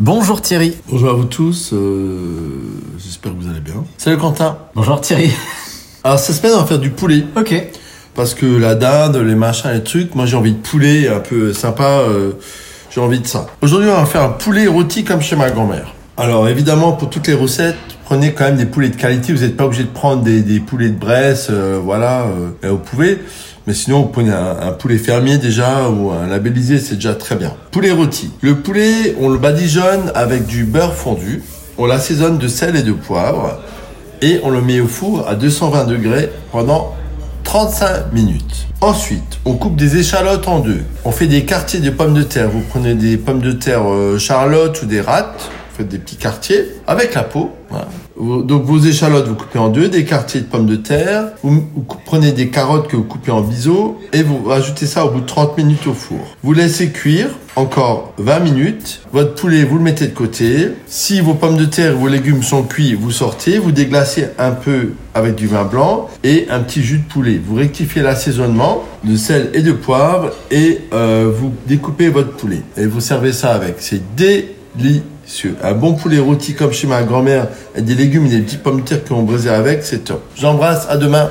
Bonjour Thierry. Bonjour à vous tous, euh, j'espère que vous allez bien. Salut Quentin. Bonjour Thierry. Alors cette semaine on va faire du poulet. Ok. Parce que la dinde, les machins, les trucs, moi j'ai envie de poulet un peu sympa, euh, j'ai envie de ça. Aujourd'hui on va faire un poulet rôti comme chez ma grand-mère. Alors évidemment pour toutes les recettes, prenez quand même des poulets de qualité, vous n'êtes pas obligé de prendre des, poulets de Bresse, euh, voilà, euh, vous pouvez. Mais sinon, vous prenez un, poulet fermier déjà ou un labellisé, c'est déjà très bien. Poulet rôti. Le poulet, on le badigeonne avec du beurre fondu. On l'assaisonne de sel et de poivre. Et on le met au four à 220 degrés pendant 35 minutes. Ensuite, on coupe des échalotes en deux. On fait des quartiers de pommes de terre. Vous prenez des pommes de terre euh, charlotte ou des rattes. Des petits quartiers avec la peau. Donc vos échalotes, vous coupez en deux, des quartiers de pommes de terre, vous, prenez des carottes que vous coupez en biseaux et vous rajoutez ça au bout de 30 minutes au four. Vous laissez cuire encore 20 minutes. Votre poulet, vous le mettez de côté. Si vos pommes de terre, vos légumes sont cuits, vous sortez, vous déglacez un peu avec du vin blanc et un petit jus de poulet. Vous rectifiez l'assaisonnement de sel et de poivre et euh, vous découpez votre poulet et vous servez ça avec. C'est délicieux. Un bon poulet rôti comme chez ma grand-mère, des légumes et des petites pommes de terre qu'on brisé avec, c'est top. J'embrasse, à demain.